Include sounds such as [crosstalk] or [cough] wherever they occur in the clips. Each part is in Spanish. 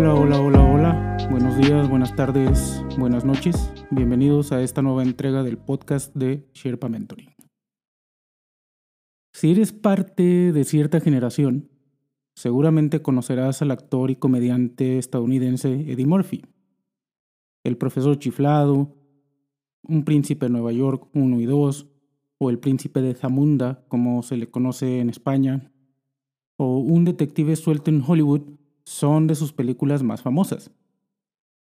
Hola, hola, hola, hola. Buenos días, buenas tardes, buenas noches. Bienvenidos a esta nueva entrega del podcast de Sherpa Mentoring. Si eres parte de cierta generación, seguramente conocerás al actor y comediante estadounidense Eddie Murphy. El profesor chiflado, un príncipe de Nueva York 1 y 2, o el príncipe de Zamunda, como se le conoce en España, o un detective suelto en Hollywood son de sus películas más famosas.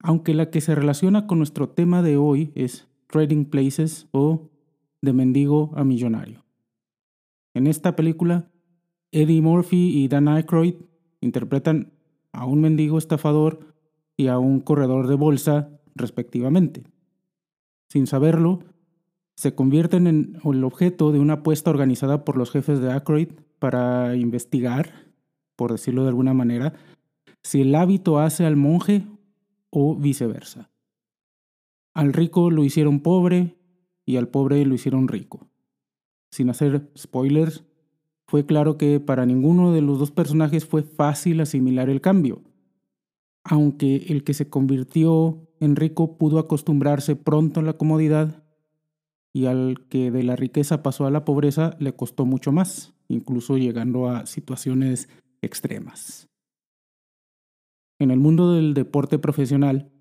Aunque la que se relaciona con nuestro tema de hoy es Trading Places o De mendigo a millonario. En esta película, Eddie Murphy y Dan Aykroyd interpretan a un mendigo estafador y a un corredor de bolsa, respectivamente. Sin saberlo, se convierten en el objeto de una apuesta organizada por los jefes de Aykroyd para investigar, por decirlo de alguna manera, si el hábito hace al monje o viceversa. Al rico lo hicieron pobre y al pobre lo hicieron rico. Sin hacer spoilers, fue claro que para ninguno de los dos personajes fue fácil asimilar el cambio, aunque el que se convirtió en rico pudo acostumbrarse pronto a la comodidad y al que de la riqueza pasó a la pobreza le costó mucho más, incluso llegando a situaciones extremas. En el mundo del deporte profesional,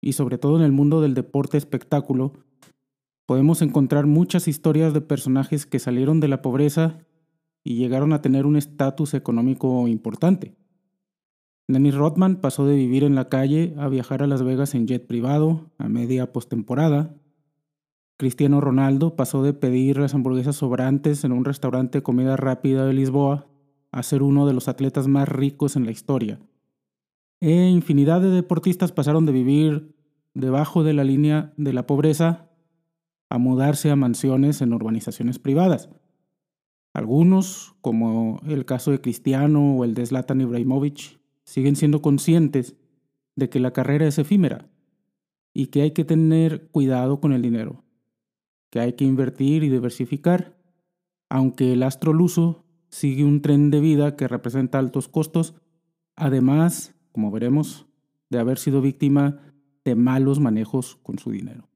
y sobre todo en el mundo del deporte espectáculo, podemos encontrar muchas historias de personajes que salieron de la pobreza y llegaron a tener un estatus económico importante. Dennis Rodman pasó de vivir en la calle a viajar a Las Vegas en jet privado a media postemporada. Cristiano Ronaldo pasó de pedir las hamburguesas sobrantes en un restaurante de comida rápida de Lisboa a ser uno de los atletas más ricos en la historia. E infinidad de deportistas pasaron de vivir debajo de la línea de la pobreza a mudarse a mansiones en urbanizaciones privadas. Algunos, como el caso de Cristiano o el de Zlatan Ibrahimovic, siguen siendo conscientes de que la carrera es efímera y que hay que tener cuidado con el dinero, que hay que invertir y diversificar, aunque el astroluso sigue un tren de vida que representa altos costos, además como veremos, de haber sido víctima de malos manejos con su dinero.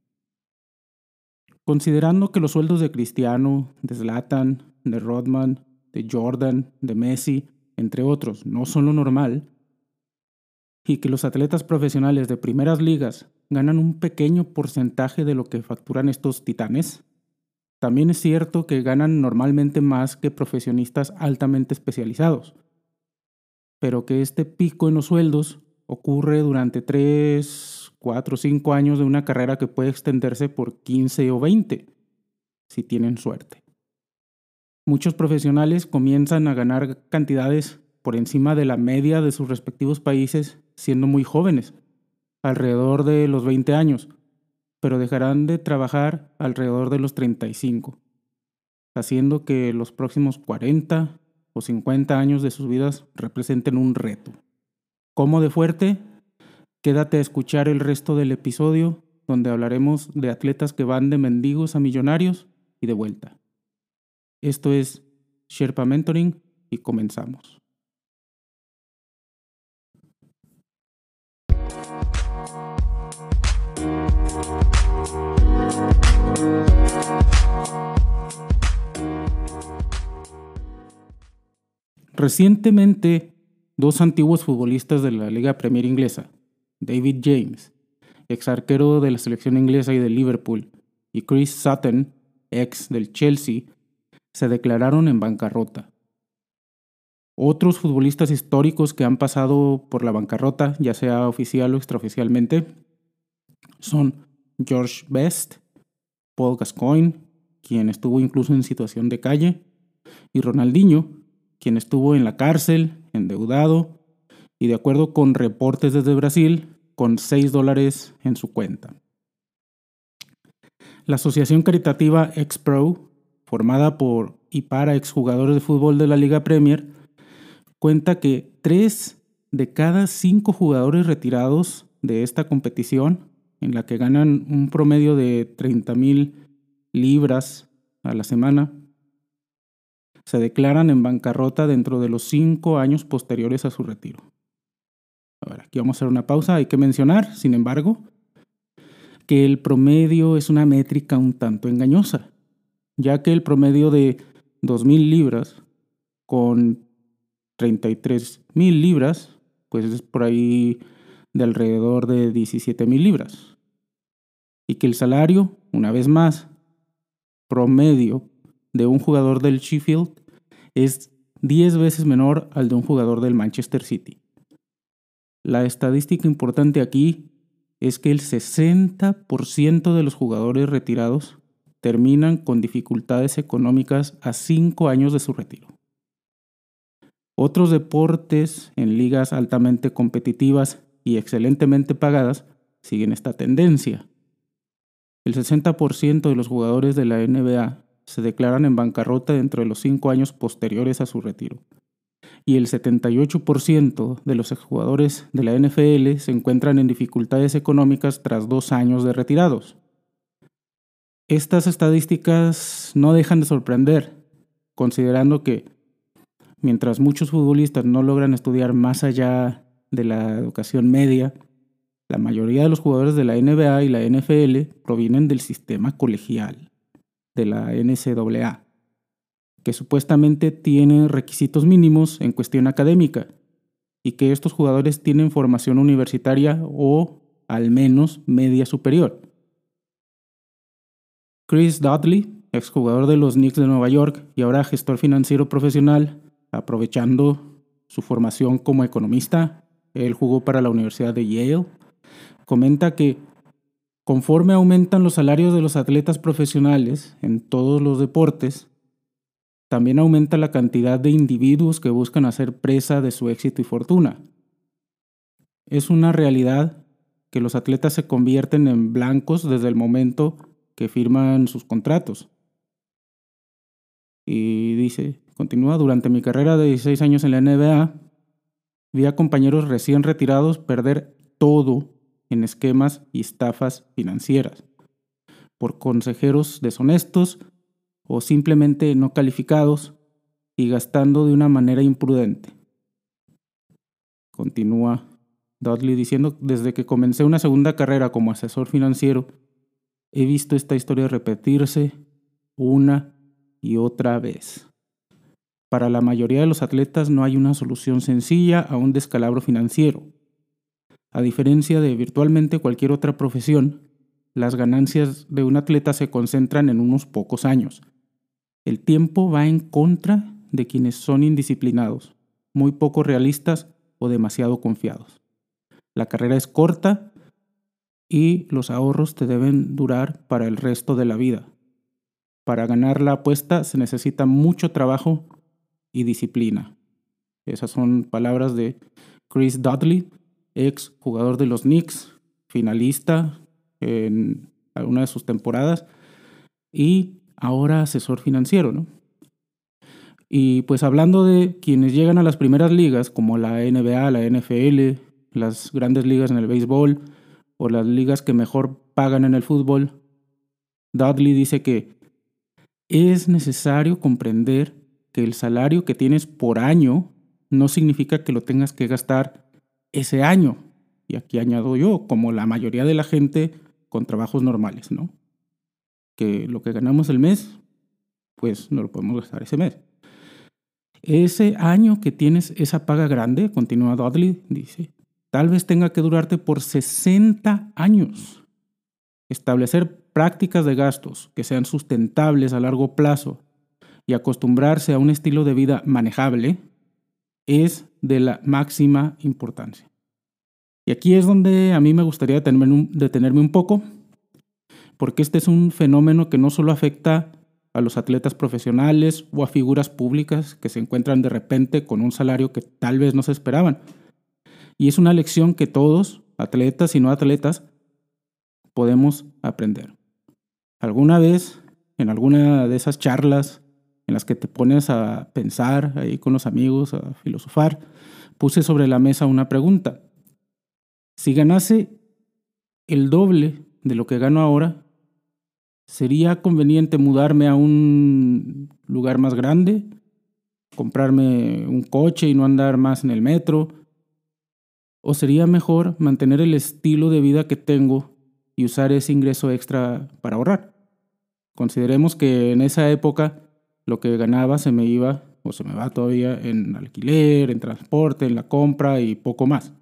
Considerando que los sueldos de Cristiano, de Zlatan, de Rodman, de Jordan, de Messi, entre otros, no son lo normal, y que los atletas profesionales de primeras ligas ganan un pequeño porcentaje de lo que facturan estos titanes, también es cierto que ganan normalmente más que profesionistas altamente especializados, pero que este pico en los sueldos ocurre durante 3, 4, 5 años de una carrera que puede extenderse por 15 o 20, si tienen suerte. Muchos profesionales comienzan a ganar cantidades por encima de la media de sus respectivos países siendo muy jóvenes, alrededor de los 20 años, pero dejarán de trabajar alrededor de los 35, haciendo que los próximos 40 o 50 años de sus vidas representen un reto. ¿Cómo de fuerte? Quédate a escuchar el resto del episodio donde hablaremos de atletas que van de mendigos a millonarios y de vuelta. Esto es Sherpa Mentoring y comenzamos. Recientemente, dos antiguos futbolistas de la Liga Premier inglesa, David James, ex arquero de la selección inglesa y de Liverpool, y Chris Sutton, ex del Chelsea, se declararon en bancarrota. Otros futbolistas históricos que han pasado por la bancarrota, ya sea oficial o extraoficialmente, son George Best, Paul Gascoigne, quien estuvo incluso en situación de calle, y Ronaldinho, quien estuvo en la cárcel, endeudado y de acuerdo con reportes desde Brasil, con 6 dólares en su cuenta. La asociación caritativa ExPro, formada por y para exjugadores de fútbol de la Liga Premier, cuenta que 3 de cada 5 jugadores retirados de esta competición, en la que ganan un promedio de 30 mil libras a la semana, se declaran en bancarrota dentro de los cinco años posteriores a su retiro. Ahora, aquí vamos a hacer una pausa. Hay que mencionar, sin embargo, que el promedio es una métrica un tanto engañosa, ya que el promedio de 2.000 libras con 33.000 libras, pues es por ahí de alrededor de 17.000 libras. Y que el salario, una vez más, promedio de un jugador del Sheffield es 10 veces menor al de un jugador del Manchester City. La estadística importante aquí es que el 60% de los jugadores retirados terminan con dificultades económicas a 5 años de su retiro. Otros deportes en ligas altamente competitivas y excelentemente pagadas siguen esta tendencia. El 60% de los jugadores de la NBA se declaran en bancarrota dentro de los 5 años posteriores a su retiro y el 78% de los exjugadores de la NFL se encuentran en dificultades económicas tras dos años de retirados. Estas estadísticas no dejan de sorprender, considerando que mientras muchos futbolistas no logran estudiar más allá de la educación media, la mayoría de los jugadores de la NBA y la NFL provienen del sistema colegial, de la NCAA que supuestamente tiene requisitos mínimos en cuestión académica y que estos jugadores tienen formación universitaria o al menos media superior. Chris Dudley, exjugador de los Knicks de Nueva York y ahora gestor financiero profesional, aprovechando su formación como economista, él jugó para la Universidad de Yale, comenta que conforme aumentan los salarios de los atletas profesionales en todos los deportes, también aumenta la cantidad de individuos que buscan hacer presa de su éxito y fortuna. Es una realidad que los atletas se convierten en blancos desde el momento que firman sus contratos. Y dice, continúa, durante mi carrera de 16 años en la NBA, vi a compañeros recién retirados perder todo en esquemas y estafas financieras, por consejeros deshonestos o simplemente no calificados y gastando de una manera imprudente. Continúa Dudley diciendo, desde que comencé una segunda carrera como asesor financiero, he visto esta historia repetirse una y otra vez. Para la mayoría de los atletas no hay una solución sencilla a un descalabro financiero. A diferencia de virtualmente cualquier otra profesión, las ganancias de un atleta se concentran en unos pocos años, el tiempo va en contra de quienes son indisciplinados, muy poco realistas o demasiado confiados. La carrera es corta y los ahorros te deben durar para el resto de la vida. Para ganar la apuesta se necesita mucho trabajo y disciplina. Esas son palabras de Chris Dudley, ex jugador de los Knicks, finalista en alguna de sus temporadas y ahora asesor financiero, ¿no? Y pues hablando de quienes llegan a las primeras ligas, como la NBA, la NFL, las grandes ligas en el béisbol o las ligas que mejor pagan en el fútbol, Dudley dice que es necesario comprender que el salario que tienes por año no significa que lo tengas que gastar ese año. Y aquí añado yo, como la mayoría de la gente con trabajos normales, ¿no? que lo que ganamos el mes, pues no lo podemos gastar ese mes. Ese año que tienes esa paga grande, continúa Dudley, dice, tal vez tenga que durarte por 60 años. Establecer prácticas de gastos que sean sustentables a largo plazo y acostumbrarse a un estilo de vida manejable es de la máxima importancia. Y aquí es donde a mí me gustaría detenerme un poco porque este es un fenómeno que no solo afecta a los atletas profesionales o a figuras públicas que se encuentran de repente con un salario que tal vez no se esperaban. Y es una lección que todos, atletas y no atletas, podemos aprender. Alguna vez, en alguna de esas charlas en las que te pones a pensar ahí con los amigos, a filosofar, puse sobre la mesa una pregunta. Si ganase el doble de lo que gano ahora, ¿Sería conveniente mudarme a un lugar más grande? ¿Comprarme un coche y no andar más en el metro? ¿O sería mejor mantener el estilo de vida que tengo y usar ese ingreso extra para ahorrar? Consideremos que en esa época lo que ganaba se me iba o se me va todavía en alquiler, en transporte, en la compra y poco más.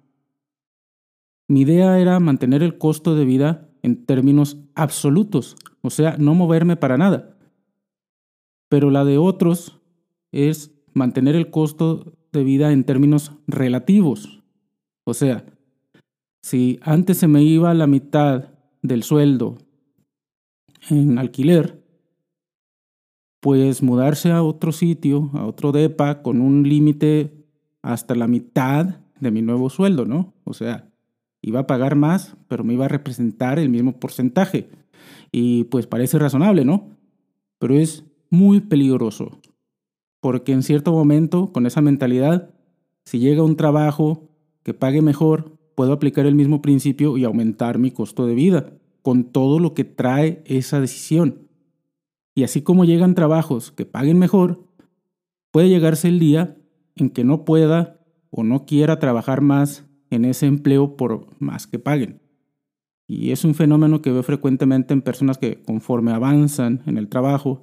Mi idea era mantener el costo de vida en términos absolutos, o sea, no moverme para nada. Pero la de otros es mantener el costo de vida en términos relativos. O sea, si antes se me iba la mitad del sueldo en alquiler, pues mudarse a otro sitio, a otro DEPA, con un límite hasta la mitad de mi nuevo sueldo, ¿no? O sea, iba a pagar más, pero me iba a representar el mismo porcentaje. Y pues parece razonable, ¿no? Pero es muy peligroso, porque en cierto momento, con esa mentalidad, si llega un trabajo que pague mejor, puedo aplicar el mismo principio y aumentar mi costo de vida, con todo lo que trae esa decisión. Y así como llegan trabajos que paguen mejor, puede llegarse el día en que no pueda o no quiera trabajar más en ese empleo por más que paguen. Y es un fenómeno que veo frecuentemente en personas que conforme avanzan en el trabajo,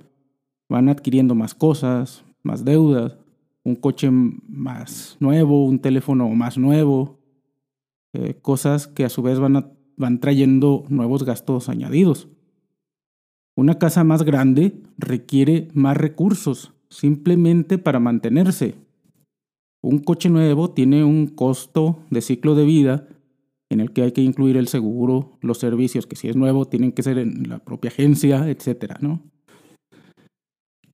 van adquiriendo más cosas, más deudas, un coche más nuevo, un teléfono más nuevo, eh, cosas que a su vez van, van trayendo nuevos gastos añadidos. Una casa más grande requiere más recursos simplemente para mantenerse. Un coche nuevo tiene un costo de ciclo de vida en el que hay que incluir el seguro, los servicios que si es nuevo tienen que ser en la propia agencia, etcétera, ¿no?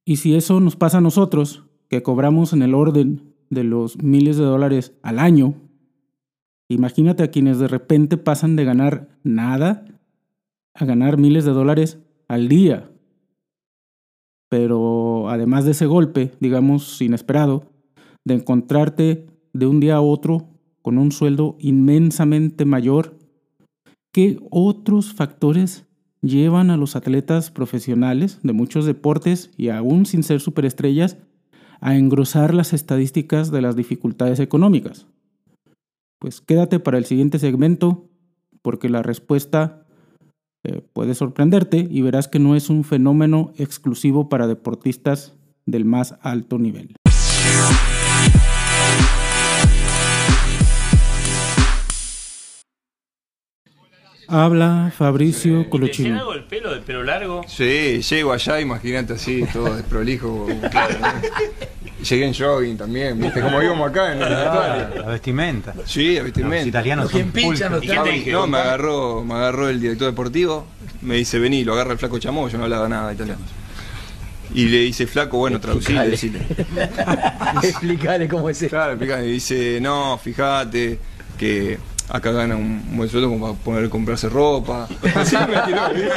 Y si eso nos pasa a nosotros, que cobramos en el orden de los miles de dólares al año, imagínate a quienes de repente pasan de ganar nada a ganar miles de dólares al día. Pero además de ese golpe, digamos, inesperado, de encontrarte de un día a otro con un sueldo inmensamente mayor, ¿qué otros factores llevan a los atletas profesionales de muchos deportes y aún sin ser superestrellas a engrosar las estadísticas de las dificultades económicas? Pues quédate para el siguiente segmento porque la respuesta eh, puede sorprenderte y verás que no es un fenómeno exclusivo para deportistas del más alto nivel. Habla Fabricio Colochino. hago el pelo, el pelo largo? Sí, llego allá, imagínate así, todo desprolijo. [laughs] Llegué en jogging también, ¿viste? Como íbamos acá en el La vestimenta. Sí, la vestimenta. Los italianos son pulcros. ¿Y qué te dije? No, me agarró, me agarró el director deportivo, me dice, vení, lo agarra el flaco chamó, yo no hablaba nada italiano. Y le dice, flaco, bueno, traducile, decile. [laughs] Explícale cómo es eso. Claro, explicale. Y dice, no, fíjate que acá gana un buen sueldo como para poder comprarse ropa. [laughs] Así me tiró, ¿viste?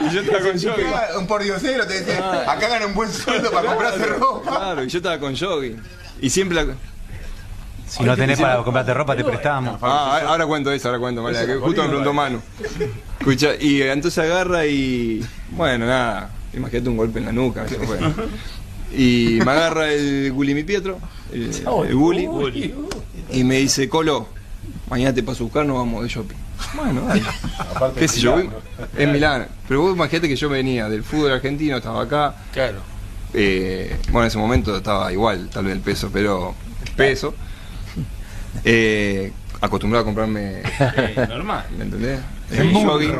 [laughs] y yo estaba con jogging. Un pordiosero te dice, acá gana un buen sueldo para comprarse ropa. Claro, y yo estaba con jogging. Y siempre la... Si no tenés para comprarte ropa, te prestamos. Ah, ahora cuento eso, ahora cuento, que justo me preguntó Manu. Escucha, y entonces agarra y. Bueno, nada, imagínate un golpe en la nuca. eso fue. Y me agarra el Gulli Mi Pietro, el, el Gulli, y me dice: Colo, mañana te paso a buscar, nos vamos de shopping. Bueno, dale. [laughs] ¿Qué sé yo? voy- En Milán. Pero vos imagínate que yo venía del fútbol argentino, estaba acá. Claro. Eh, bueno, en ese momento estaba igual, tal vez el peso, pero el peso. Eh, acostumbrado a comprarme, Eh, [laughs] normal. ¿me entendés? Sí. El jogging.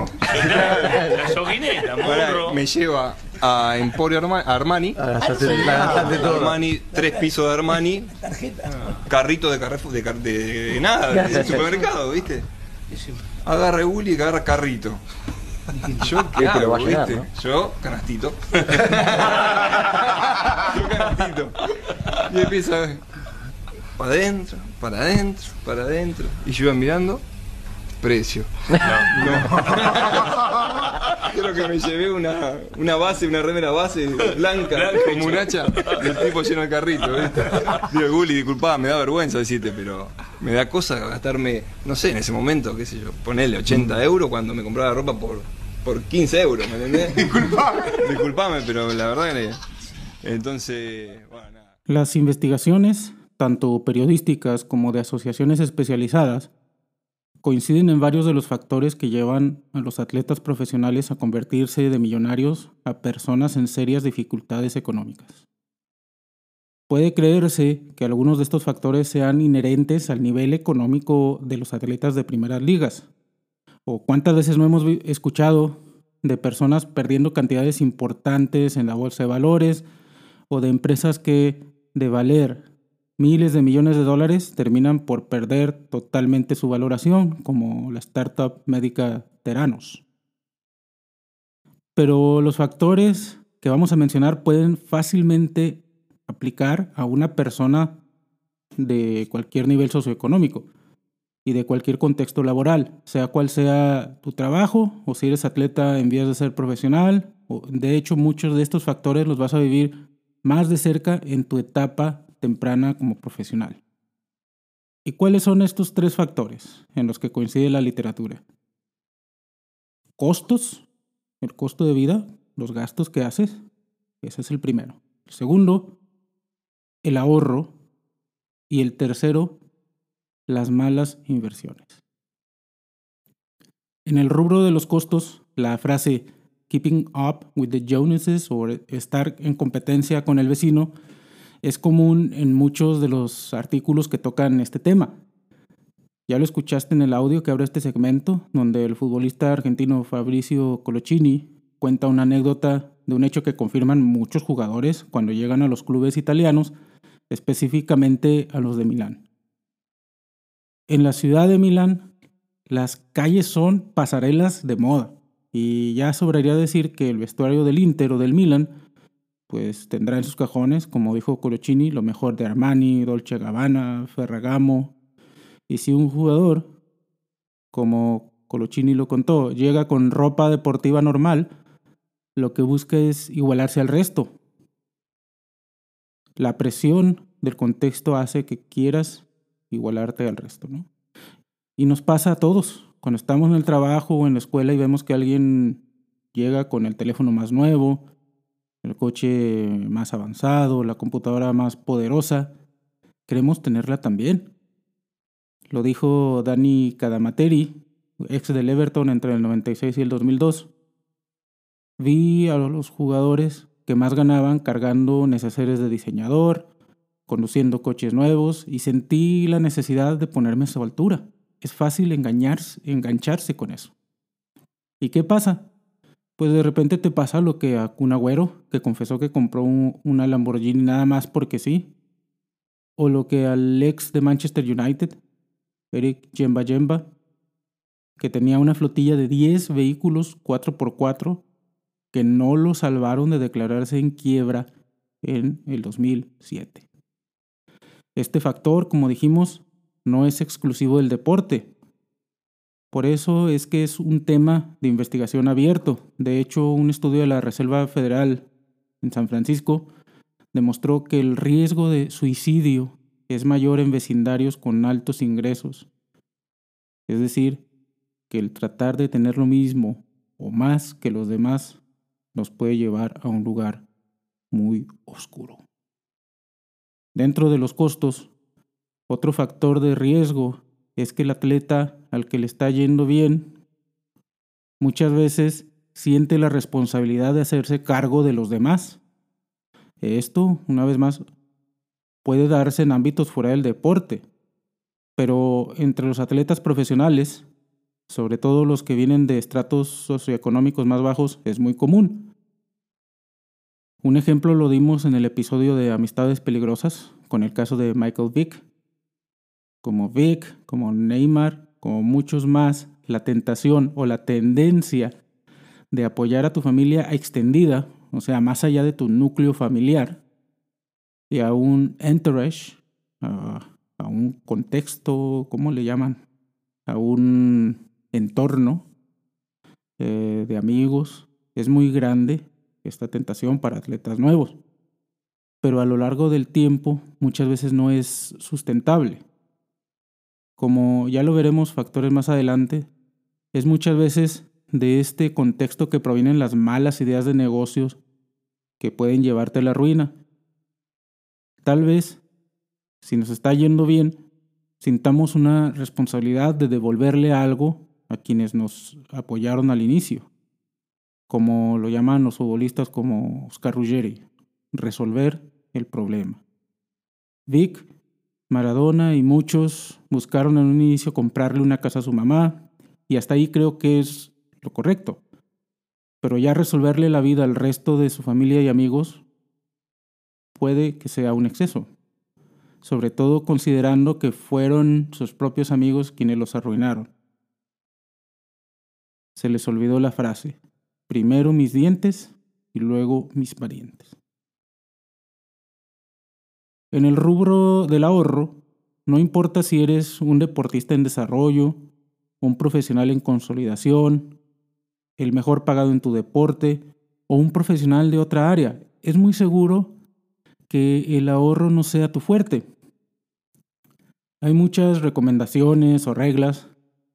La Pará, morro. me lleva a Emporio Arma- Armani. Armani, tres pisos de Armani. Carrito de Carrefour, de, car- de- de nada, de supermercado, ¿viste? Agarra Uli y agarra carrito. Yo, ¿qué Este va hago, a llenar, viste? ¿no? Yo, canastito. [laughs] Yo, canastito. Y empieza para adentro, para adentro, para adentro. Y yo iba mirando, precio. No. [laughs] Creo que me llevé una, una base, una remera base blanca, como un hacha, y el tipo lleno de carrito, ¿viste? Digo, Guli, disculpá, me da vergüenza decirte, pero me da cosa gastarme, no sé, en ese momento, qué sé yo, ponerle 80 euros cuando me compraba ropa por, por 15 euros, ¿me entendés? [laughs] Disculpame. Disculpame, pero la verdad que... Entonces, bueno, nada. Las investigaciones tanto periodísticas como de asociaciones especializadas, coinciden en varios de los factores que llevan a los atletas profesionales a convertirse de millonarios a personas en serias dificultades económicas. Puede creerse que algunos de estos factores sean inherentes al nivel económico de los atletas de primeras ligas. O cuántas veces no hemos escuchado de personas perdiendo cantidades importantes en la bolsa de valores o de empresas que de valer miles de millones de dólares terminan por perder totalmente su valoración, como la startup médica Teranos. Pero los factores que vamos a mencionar pueden fácilmente aplicar a una persona de cualquier nivel socioeconómico y de cualquier contexto laboral, sea cual sea tu trabajo o si eres atleta en vías de ser profesional. De hecho, muchos de estos factores los vas a vivir más de cerca en tu etapa temprana como profesional. ¿Y cuáles son estos tres factores en los que coincide la literatura? Costos, el costo de vida, los gastos que haces, ese es el primero. El segundo, el ahorro. Y el tercero, las malas inversiones. En el rubro de los costos, la frase keeping up with the Joneses o estar en competencia con el vecino es común en muchos de los artículos que tocan este tema. Ya lo escuchaste en el audio que abre este segmento, donde el futbolista argentino Fabricio Colocini cuenta una anécdota de un hecho que confirman muchos jugadores cuando llegan a los clubes italianos, específicamente a los de Milán. En la ciudad de Milán, las calles son pasarelas de moda, y ya sobraría decir que el vestuario del Inter o del Milán pues tendrá en sus cajones, como dijo Colocini, lo mejor de Armani, Dolce Gabbana, Ferragamo. Y si un jugador, como Colocini lo contó, llega con ropa deportiva normal, lo que busca es igualarse al resto. La presión del contexto hace que quieras igualarte al resto, ¿no? Y nos pasa a todos. Cuando estamos en el trabajo o en la escuela y vemos que alguien llega con el teléfono más nuevo, el coche más avanzado, la computadora más poderosa, queremos tenerla también. Lo dijo Dani Cadamateri, ex del Everton entre el 96 y el 2002. Vi a los jugadores que más ganaban cargando neceseres de diseñador, conduciendo coches nuevos y sentí la necesidad de ponerme a su altura. Es fácil engañarse, engancharse con eso. ¿Y qué pasa? Pues de repente te pasa lo que a Kun Agüero, que confesó que compró una Lamborghini nada más porque sí. O lo que al ex de Manchester United, Eric Jemba Jemba, que tenía una flotilla de 10 vehículos 4x4 que no lo salvaron de declararse en quiebra en el 2007. Este factor, como dijimos, no es exclusivo del deporte, por eso es que es un tema de investigación abierto. De hecho, un estudio de la Reserva Federal en San Francisco demostró que el riesgo de suicidio es mayor en vecindarios con altos ingresos. Es decir, que el tratar de tener lo mismo o más que los demás nos puede llevar a un lugar muy oscuro. Dentro de los costos, otro factor de riesgo es que el atleta al que le está yendo bien muchas veces siente la responsabilidad de hacerse cargo de los demás. Esto, una vez más, puede darse en ámbitos fuera del deporte, pero entre los atletas profesionales, sobre todo los que vienen de estratos socioeconómicos más bajos, es muy común. Un ejemplo lo dimos en el episodio de Amistades Peligrosas, con el caso de Michael Vick, como Vic, como Neymar, como muchos más, la tentación o la tendencia de apoyar a tu familia extendida, o sea, más allá de tu núcleo familiar, y a un entourage, a, un contexto, ¿cómo le llaman? A un entorno eh, de amigos, es muy grande esta tentación para atletas nuevos. Pero a lo largo del tiempo muchas veces no es sustentable como ya lo veremos factores más adelante, es muchas veces de este contexto que provienen las malas ideas de negocios que pueden llevarte a la ruina. Tal vez si nos está yendo bien, sintamos una responsabilidad de devolverle algo a quienes nos apoyaron al inicio, como lo llaman los futbolistas como Oscar Ruggeri, resolver el problema. Vic, Maradona y muchos buscaron en un inicio comprarle una casa a su mamá, y hasta ahí creo que es lo correcto. Pero ya resolverle la vida al resto de su familia y amigos puede que sea un exceso, sobre todo considerando que fueron sus propios amigos quienes los arruinaron. Se les olvidó la frase, primero mis dientes y luego mis parientes. En el rubro del ahorro, no importa si eres un deportista en desarrollo, un profesional en consolidación, el mejor pagado en tu deporte o un profesional de otra área, es muy seguro que el ahorro no sea tu fuerte. Hay muchas recomendaciones o reglas,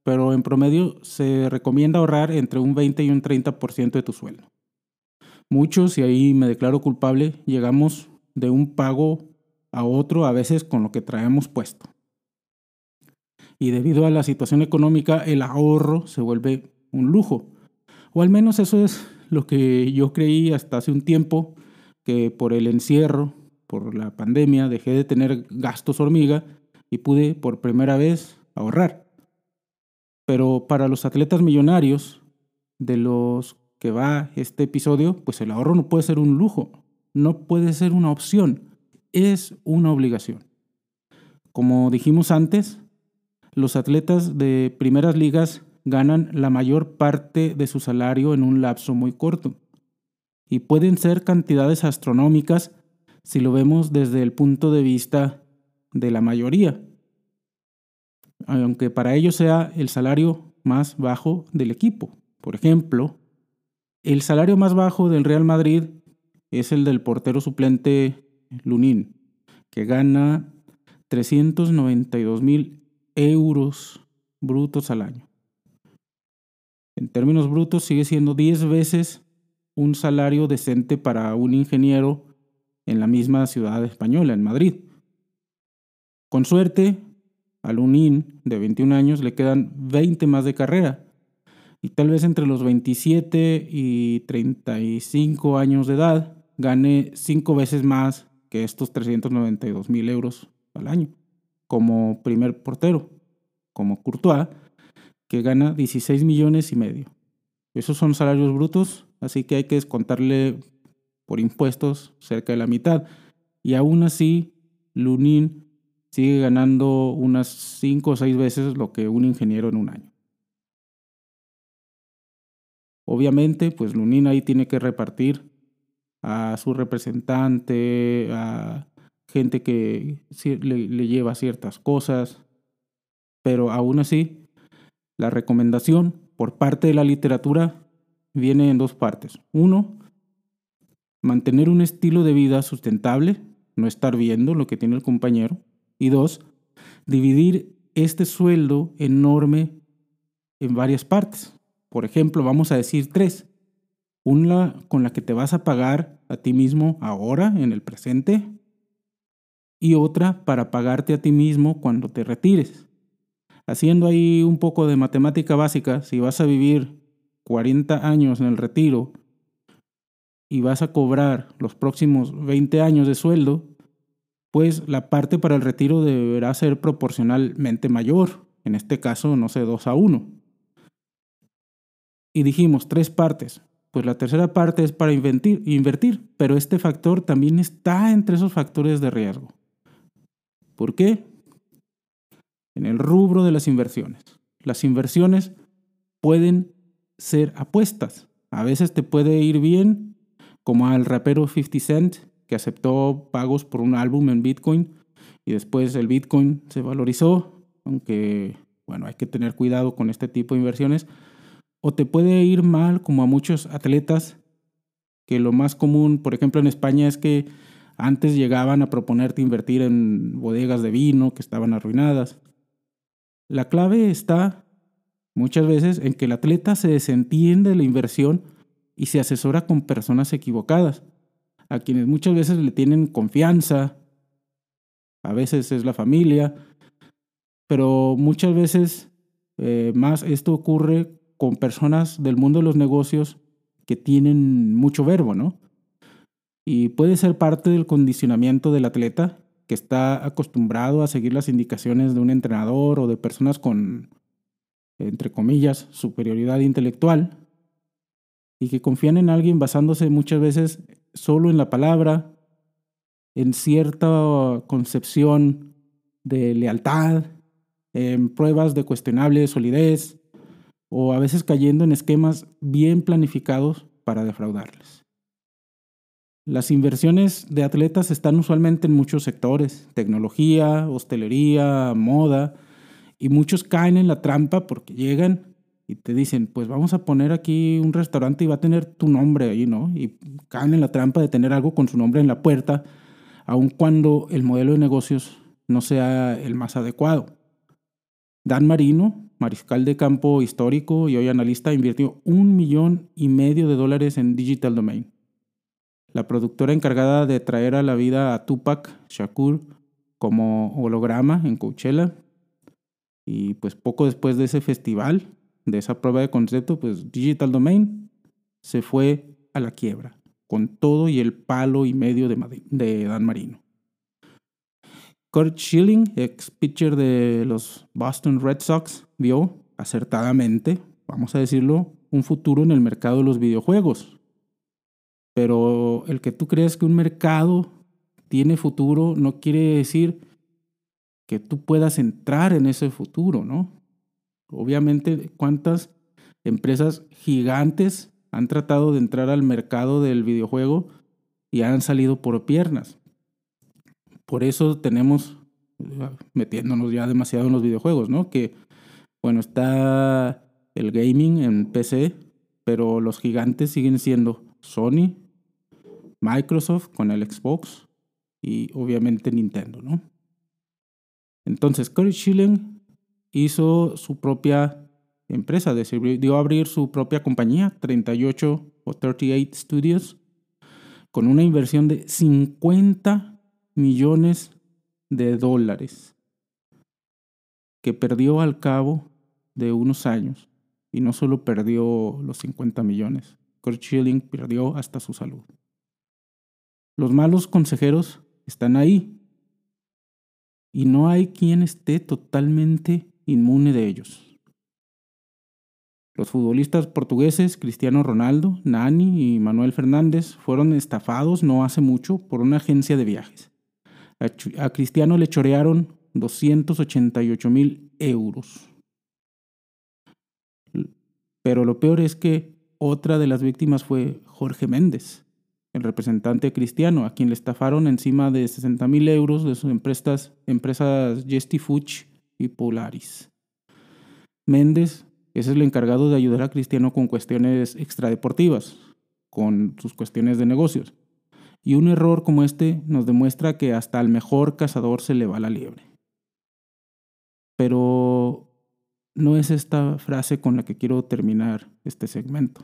pero en promedio se recomienda ahorrar entre un 20 y un 30% de tu sueldo. Muchos, y ahí me declaro culpable, llegamos de un pago a otro a veces con lo que traemos puesto. Y debido a la situación económica, el ahorro se vuelve un lujo. O al menos eso es lo que yo creí hasta hace un tiempo, que por el encierro, por la pandemia, dejé de tener gastos hormiga y pude por primera vez ahorrar. Pero para los atletas millonarios, de los que va este episodio, pues el ahorro no puede ser un lujo, no puede ser una opción, es una obligación. Como dijimos antes, los atletas de primeras ligas ganan la mayor parte de su salario en un lapso muy corto. Y pueden ser cantidades astronómicas si lo vemos desde el punto de vista de la mayoría. Aunque para ellos sea el salario más bajo del equipo. Por ejemplo, el salario más bajo del Real Madrid es el del portero suplente Lunin, que gana 392 mil euros brutos al año. En términos brutos sigue siendo 10 veces un salario decente para un ingeniero en la misma ciudad española, en Madrid. Con suerte, al Unín de 21 años le quedan 20 más de carrera y tal vez entre los 27 y 35 años de edad gane 5 veces más que estos 392 mil euros al año como primer portero, como Courtois, que gana 16 millones y medio. Esos son salarios brutos, así que hay que descontarle por impuestos cerca de la mitad. Y aún así, Lunin sigue ganando unas 5 o 6 veces lo que un ingeniero en un año. Obviamente, pues Lunin ahí tiene que repartir a su representante, a gente que le, lleva ciertas cosas, pero aún así, la recomendación por parte de la literatura viene en dos partes. Uno, mantener un estilo de vida sustentable, no estar viendo lo que tiene el compañero. Y dos, dividir este sueldo enorme en varias partes. Por ejemplo, vamos a decir tres. Una con la que te vas a pagar a ti mismo ahora, en el presente, y otra para pagarte a ti mismo cuando te retires. Haciendo ahí un poco de matemática básica, si vas a vivir 40 años en el retiro y vas a cobrar los próximos 20 años de sueldo, pues la parte para el retiro deberá ser proporcionalmente mayor, en este caso, no sé, 2 a 1. Y dijimos tres partes, pues la tercera parte es para invertir, invertir, pero este factor también está entre esos factores de riesgo. ¿Por qué? En el rubro de las inversiones. Las inversiones pueden ser apuestas. A veces te puede ir bien, como al rapero 50 Cent, que aceptó pagos por un álbum en Bitcoin y después el Bitcoin se valorizó, aunque bueno, hay que tener cuidado con este tipo de inversiones. O te puede ir mal, como a muchos atletas, que lo más común, por ejemplo en España, es que antes llegaban a proponerte invertir en bodegas de vino que estaban arruinadas. La clave está muchas veces en que el atleta se desentiende de la inversión y se asesora con personas equivocadas, a quienes muchas veces le tienen confianza a veces es la familia, pero muchas veces eh, más esto ocurre con personas del mundo de los negocios que tienen mucho verbo, ¿no? Y puede ser parte del condicionamiento del atleta que está acostumbrado a seguir las indicaciones de un entrenador o de personas con, entre comillas, superioridad intelectual y que confían en alguien basándose muchas veces solo en la palabra, en cierta concepción de lealtad, en pruebas de cuestionable solidez o a veces cayendo en esquemas bien planificados para defraudarles. Las inversiones de atletas están usualmente en muchos sectores, tecnología, hostelería, moda, y muchos caen en la trampa porque llegan y te dicen, pues vamos a poner aquí un restaurante y va a tener tu nombre ahí, ¿no? Y caen en la trampa de tener algo con su nombre en la puerta, aun cuando el modelo de negocios no sea el más adecuado. Dan Marino, mariscal de campo histórico y hoy analista, invirtió un millón y medio de dólares en Digital Domain. La productora encargada de traer a la vida a Tupac Shakur como holograma en Coachella. Y pues poco después de ese festival, de esa prueba de concepto, pues Digital Domain se fue a la quiebra, con todo y el palo y medio de, de Dan Marino. Kurt Schilling, ex pitcher de los Boston Red Sox, vio acertadamente, vamos a decirlo, un futuro en el mercado de los videojuegos. Pero el que tú creas que un mercado tiene futuro no quiere decir que tú puedas entrar en ese futuro, ¿no? Obviamente, ¿cuántas empresas gigantes han tratado de entrar al mercado del videojuego y han salido por piernas? Por eso tenemos, metiéndonos ya demasiado en los videojuegos, ¿no? Que, bueno, está el gaming en PC, pero los gigantes siguen siendo Sony, Microsoft con el Xbox y obviamente Nintendo, ¿no? Entonces, Kurt Schilling hizo su propia empresa, decidió abrir su propia compañía, 38 o 38 Studios, con una inversión de 50 millones de dólares, que perdió al cabo de unos años. Y no solo perdió los 50 millones, Kurt Schilling perdió hasta su salud. Los malos consejeros están ahí. Y no hay quien esté totalmente inmune de ellos. Los futbolistas portugueses Cristiano Ronaldo, Nani y Manuel Fernández fueron estafados no hace mucho por una agencia de viajes. A, Cristiano le chorearon 288 mil euros. Pero lo peor es que otra de las víctimas fue Jorge Méndez, el representante cristiano, a quien le estafaron encima de 60 mil euros de sus empresas, empresas y Polaris. Méndez es el encargado de ayudar a Cristiano con cuestiones extradeportivas, con sus cuestiones de negocios. Y un error como este nos demuestra que hasta al mejor cazador se le va la liebre. Pero no es esta frase con la que quiero terminar este segmento,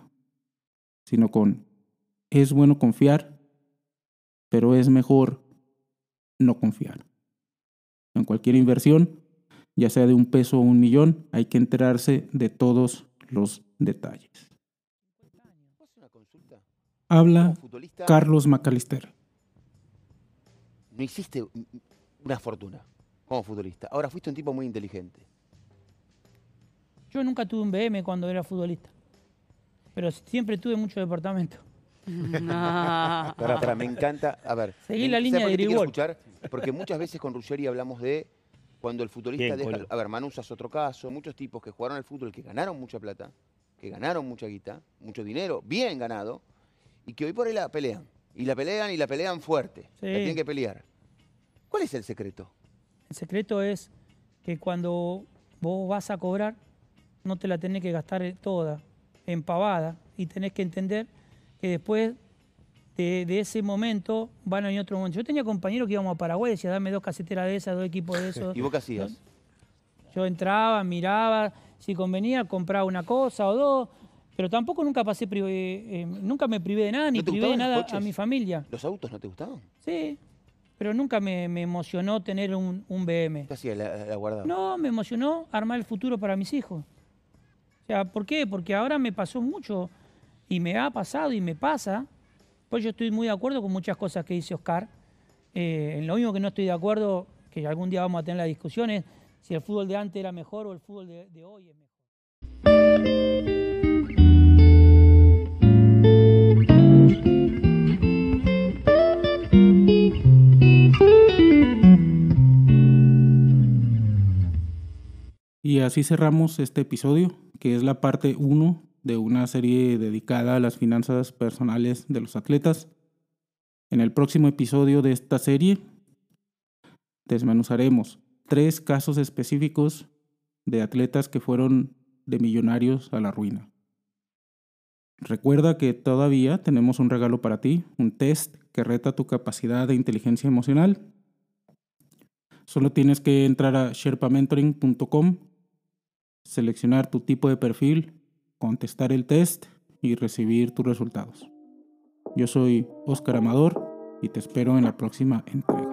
sino con es bueno confiar, pero es mejor no confiar. En cualquier inversión, ya sea de un peso o un millón, hay que enterarse de todos los detalles. Habla Carlos Macalister. No hiciste una fortuna como futbolista. Ahora fuiste un tipo muy inteligente. Yo nunca tuve un BM cuando era futbolista, pero siempre tuve mucho departamento. [laughs] Para, para, me encanta. A ver. Seguí la línea de escuchar Porque muchas veces con Ruggeri hablamos de cuando el futbolista deja. A ver, Manusa es otro caso. Muchos tipos que jugaron al fútbol que ganaron mucha plata, que ganaron mucha guita, mucho dinero, bien ganado, y que hoy por ahí la pelean. Y la pelean y la pelean fuerte. La tienen que pelear. ¿Cuál es el secreto? El secreto es que cuando vos vas a cobrar, no te la tenés que gastar toda empavada y tenés que entender que después de, ese momento van a venir otro momento. Yo tenía compañeros que íbamos a Paraguay, decía, dame dos caseteras de esas, dos equipos de [laughs] esos. ¿Y vos qué hacías? Yo entraba, miraba, si convenía, compraba una cosa o dos, pero tampoco nunca pasé, eh, nunca me privé de nada, ni privé de nada a mi familia. ¿Los autos no te gustaban? Sí. pero nunca me, me emocionó tener un, un BM. ¿Qué hacía? La, la guardaba. No, me emocionó armar el futuro para mis hijos. O sea, ¿por qué? Porque ahora me pasó mucho y me ha pasado y me pasa. Pues yo estoy muy de acuerdo con muchas cosas que dice Oscar. Eh, en lo mismo que no estoy de acuerdo, que algún día vamos a tener las discusiones, si el fútbol de antes era mejor o el fútbol de, de hoy es mejor. Y así cerramos este episodio, que es la parte 1 de una serie dedicada a las finanzas personales de los atletas. En el próximo episodio de esta serie desmenuzaremos tres casos específicos de atletas que fueron de millonarios a la ruina. Recuerda que todavía tenemos un regalo para ti, un test que reta tu capacidad de inteligencia emocional. Solo tienes que entrar a sherpamentoring.com, seleccionar tu tipo de perfil, contestar el test y recibir tus resultados. Yo soy Oscar Amador y te espero en la próxima entrega.